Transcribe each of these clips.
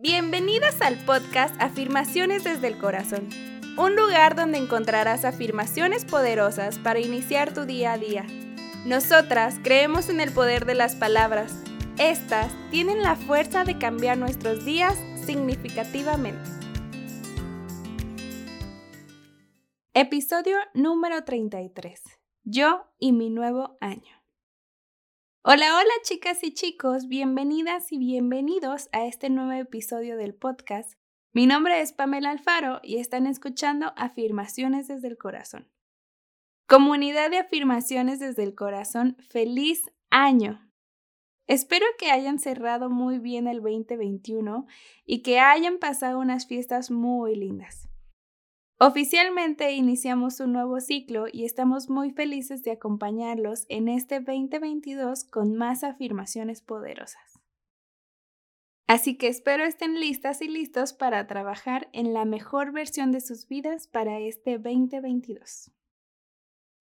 Bienvenidas al podcast Afirmaciones desde el Corazón, un lugar donde encontrarás afirmaciones poderosas para iniciar tu día a día. Nosotras creemos en el poder de las palabras. Estas tienen la fuerza de cambiar nuestros días significativamente. Episodio número 33. Yo y mi nuevo año. Hola, hola chicas y chicos, bienvenidas y bienvenidos a este nuevo episodio del podcast. Mi nombre es Pamela Alfaro y están escuchando Afirmaciones desde el Corazón. Comunidad de Afirmaciones desde el Corazón, feliz año. Espero que hayan cerrado muy bien el 2021 y que hayan pasado unas fiestas muy lindas. Oficialmente iniciamos un nuevo ciclo y estamos muy felices de acompañarlos en este 2022 con más afirmaciones poderosas. Así que espero estén listas y listos para trabajar en la mejor versión de sus vidas para este 2022.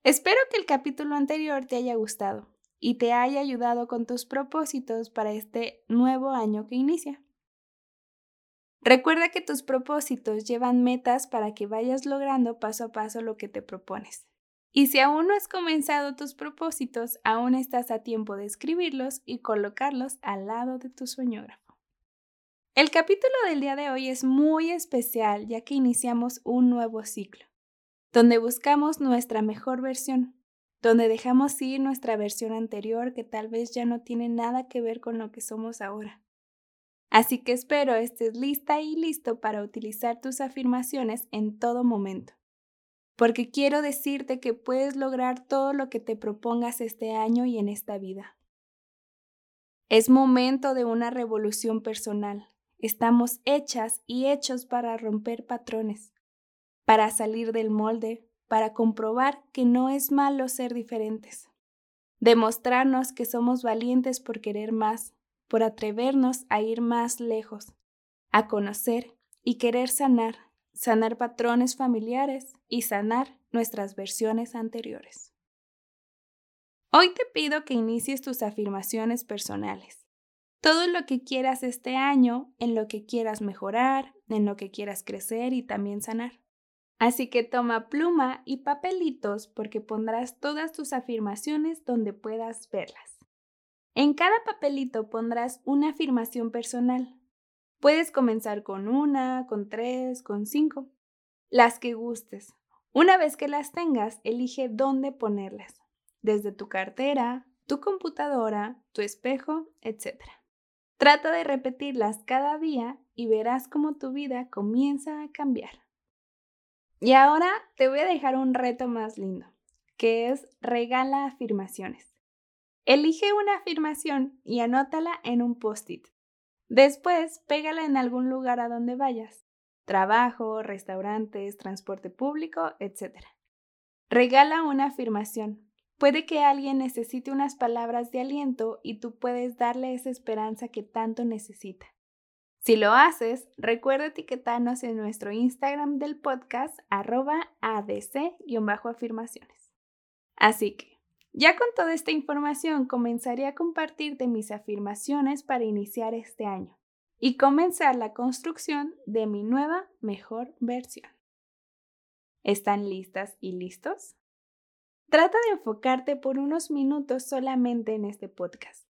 Espero que el capítulo anterior te haya gustado y te haya ayudado con tus propósitos para este nuevo año que inicia. Recuerda que tus propósitos llevan metas para que vayas logrando paso a paso lo que te propones. Y si aún no has comenzado tus propósitos, aún estás a tiempo de escribirlos y colocarlos al lado de tu sueñógrafo. El capítulo del día de hoy es muy especial ya que iniciamos un nuevo ciclo, donde buscamos nuestra mejor versión, donde dejamos ir nuestra versión anterior que tal vez ya no tiene nada que ver con lo que somos ahora. Así que espero estés lista y listo para utilizar tus afirmaciones en todo momento. Porque quiero decirte que puedes lograr todo lo que te propongas este año y en esta vida. Es momento de una revolución personal. Estamos hechas y hechos para romper patrones, para salir del molde, para comprobar que no es malo ser diferentes, demostrarnos que somos valientes por querer más, por atrevernos a ir más lejos, a conocer y querer sanar, sanar patrones familiares y sanar nuestras versiones anteriores. Hoy te pido que inicies tus afirmaciones personales. Todo lo que quieras este año, en lo que quieras mejorar, en lo que quieras crecer y también sanar. Así que toma pluma y papelitos porque pondrás todas tus afirmaciones donde puedas verlas. En cada papelito pondrás una afirmación personal. Puedes comenzar con una, con tres, con cinco, las que gustes. Una vez que las tengas, elige dónde ponerlas, desde tu cartera, tu computadora, tu espejo, etc. Trata de repetirlas cada día y verás cómo tu vida comienza a cambiar. Y ahora te voy a dejar un reto más lindo, que es regala afirmaciones. Elige una afirmación y anótala en un post-it. Después, pégala en algún lugar a donde vayas. Trabajo, restaurantes, transporte público, etc. Regala una afirmación. Puede que alguien necesite unas palabras de aliento y tú puedes darle esa esperanza que tanto necesita. Si lo haces, recuerda etiquetarnos en nuestro Instagram del podcast arroba adc-afirmaciones. Así que, ya con toda esta información comenzaré a compartirte mis afirmaciones para iniciar este año y comenzar la construcción de mi nueva mejor versión. ¿Están listas y listos? Trata de enfocarte por unos minutos solamente en este podcast,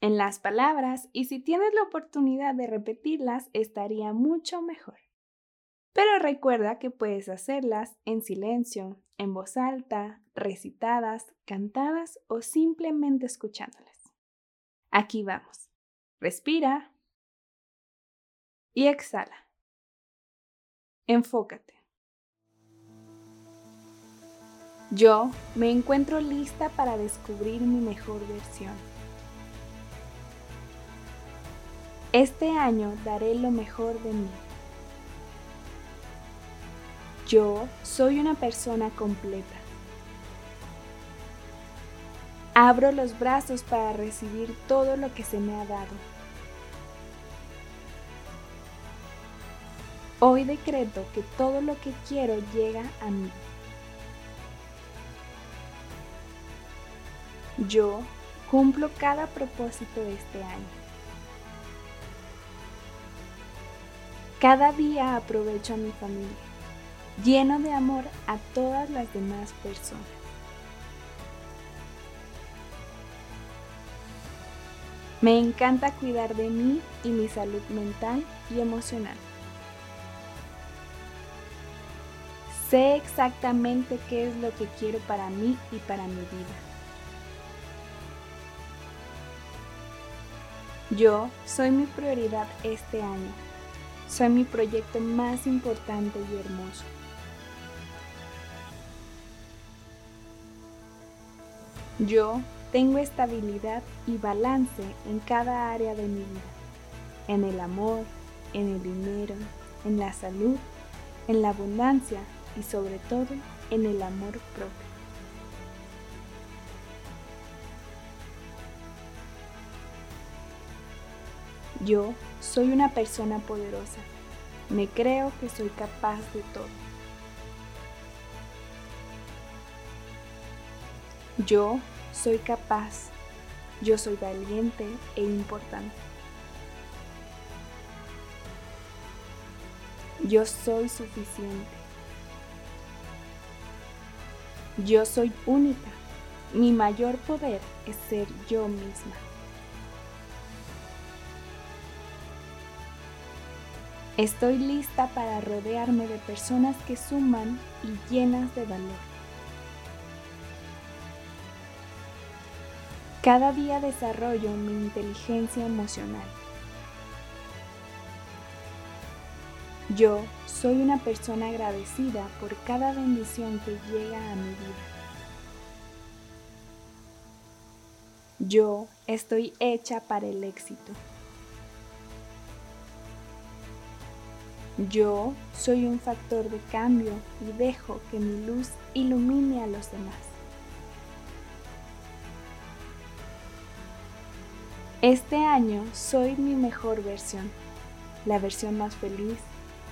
en las palabras y si tienes la oportunidad de repetirlas estaría mucho mejor. Pero recuerda que puedes hacerlas en silencio, en voz alta, recitadas, cantadas o simplemente escuchándolas. Aquí vamos. Respira y exhala. Enfócate. Yo me encuentro lista para descubrir mi mejor versión. Este año daré lo mejor de mí. Yo soy una persona completa. Abro los brazos para recibir todo lo que se me ha dado. Hoy decreto que todo lo que quiero llega a mí. Yo cumplo cada propósito de este año. Cada día aprovecho a mi familia, lleno de amor a todas las demás personas. Me encanta cuidar de mí y mi salud mental y emocional. Sé exactamente qué es lo que quiero para mí y para mi vida. Yo soy mi prioridad este año. Soy mi proyecto más importante y hermoso. Yo tengo estabilidad y balance en cada área de mi vida, en el amor, en el dinero, en la salud, en la abundancia y sobre todo en el amor propio. Yo soy una persona poderosa. Me creo que soy capaz de todo. Yo soy capaz. Yo soy valiente e importante. Yo soy suficiente. Yo soy única. Mi mayor poder es ser yo misma. Estoy lista para rodearme de personas que suman y llenas de valor. Cada día desarrollo mi inteligencia emocional. Yo soy una persona agradecida por cada bendición que llega a mi vida. Yo estoy hecha para el éxito. Yo soy un factor de cambio y dejo que mi luz ilumine a los demás. Este año soy mi mejor versión, la versión más feliz,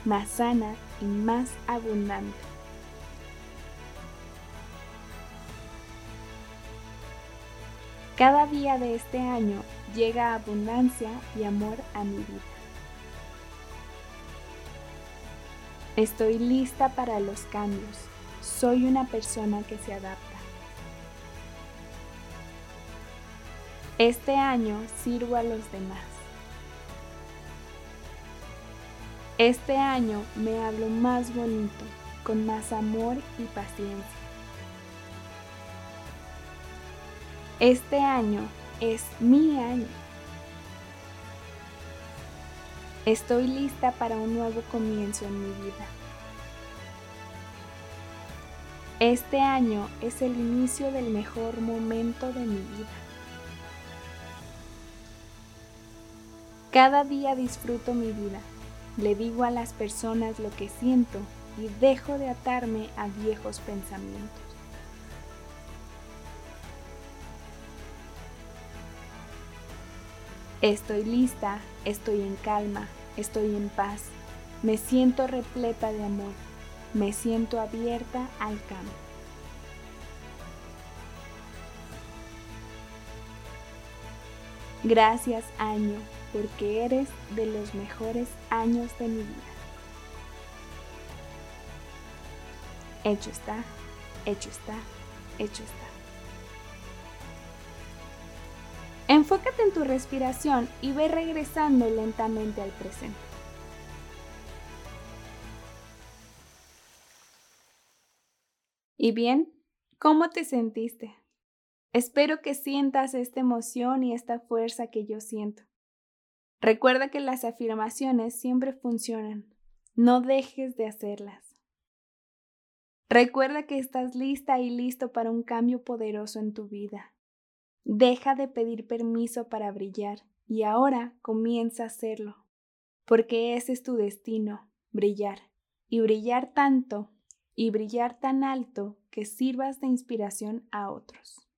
más sana y más abundante. Cada día de este año llega abundancia y amor a mi vida. Estoy lista para los cambios. Soy una persona que se adapta. Este año sirvo a los demás. Este año me hablo más bonito, con más amor y paciencia. Este año es mi año. Estoy lista para un nuevo comienzo en mi vida. Este año es el inicio del mejor momento de mi vida. Cada día disfruto mi vida le digo a las personas lo que siento y dejo de atarme a viejos pensamientos. Estoy lista, estoy en calma, estoy en paz, me siento repleta de amor, me siento abierta al cambio. Gracias año porque eres de los mejores años de mi vida. Hecho está, hecho está, hecho está. Enfócate en tu respiración y ve regresando lentamente al presente. ¿Y bien? ¿Cómo te sentiste? Espero que sientas esta emoción y esta fuerza que yo siento. Recuerda que las afirmaciones siempre funcionan. No dejes de hacerlas. Recuerda que estás lista y listo para un cambio poderoso en tu vida. Deja de pedir permiso para brillar y ahora comienza a hacerlo, porque ese es tu destino, brillar, y brillar tanto y brillar tan alto que sirvas de inspiración a otros.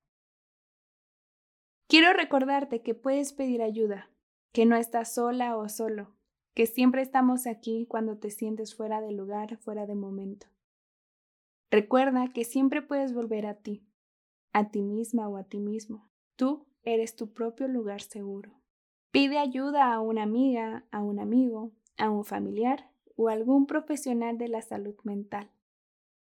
Quiero recordarte que puedes pedir ayuda que no estás sola o solo, que siempre estamos aquí cuando te sientes fuera de lugar, fuera de momento. Recuerda que siempre puedes volver a ti, a ti misma o a ti mismo. Tú eres tu propio lugar seguro. Pide ayuda a una amiga, a un amigo, a un familiar o algún profesional de la salud mental.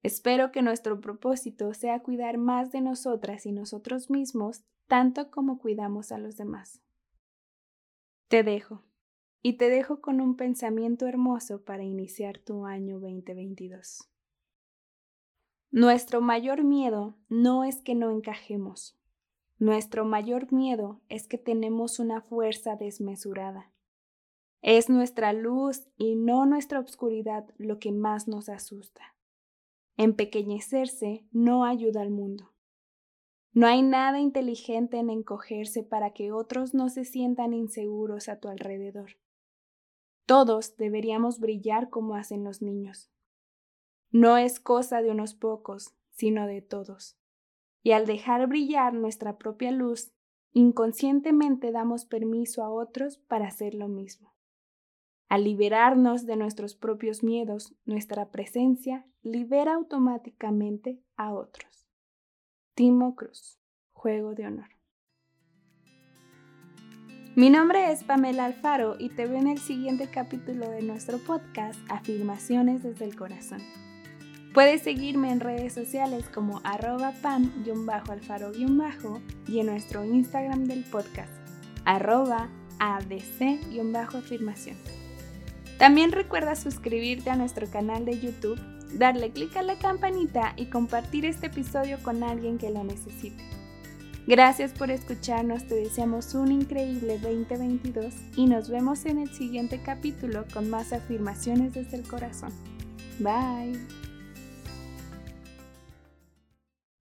Espero que nuestro propósito sea cuidar más de nosotras y nosotros mismos tanto como cuidamos a los demás. Te dejo, y te dejo con un pensamiento hermoso para iniciar tu año 2022. Nuestro mayor miedo no es que no encajemos. Nuestro mayor miedo es que tenemos una fuerza desmesurada. Es nuestra luz y no nuestra oscuridad lo que más nos asusta. Empequeñecerse no ayuda al mundo. No hay nada inteligente en encogerse para que otros no se sientan inseguros a tu alrededor. Todos deberíamos brillar como hacen los niños. No es cosa de unos pocos, sino de todos. Y al dejar brillar nuestra propia luz, inconscientemente damos permiso a otros para hacer lo mismo. Al liberarnos de nuestros propios miedos, nuestra presencia libera automáticamente a otros. Timo Cruz, Juego de Honor. Mi nombre es Pamela Alfaro y te veo en el siguiente capítulo de nuestro podcast Afirmaciones desde el Corazón. Puedes seguirme en redes sociales como arroba pam-alfaro- y en nuestro Instagram del podcast arroba adc-afirmaciones. También recuerda suscribirte a nuestro canal de YouTube, darle clic a la campanita y compartir este episodio con alguien que lo necesite. Gracias por escucharnos, te deseamos un increíble 2022 y nos vemos en el siguiente capítulo con más afirmaciones desde el corazón. Bye.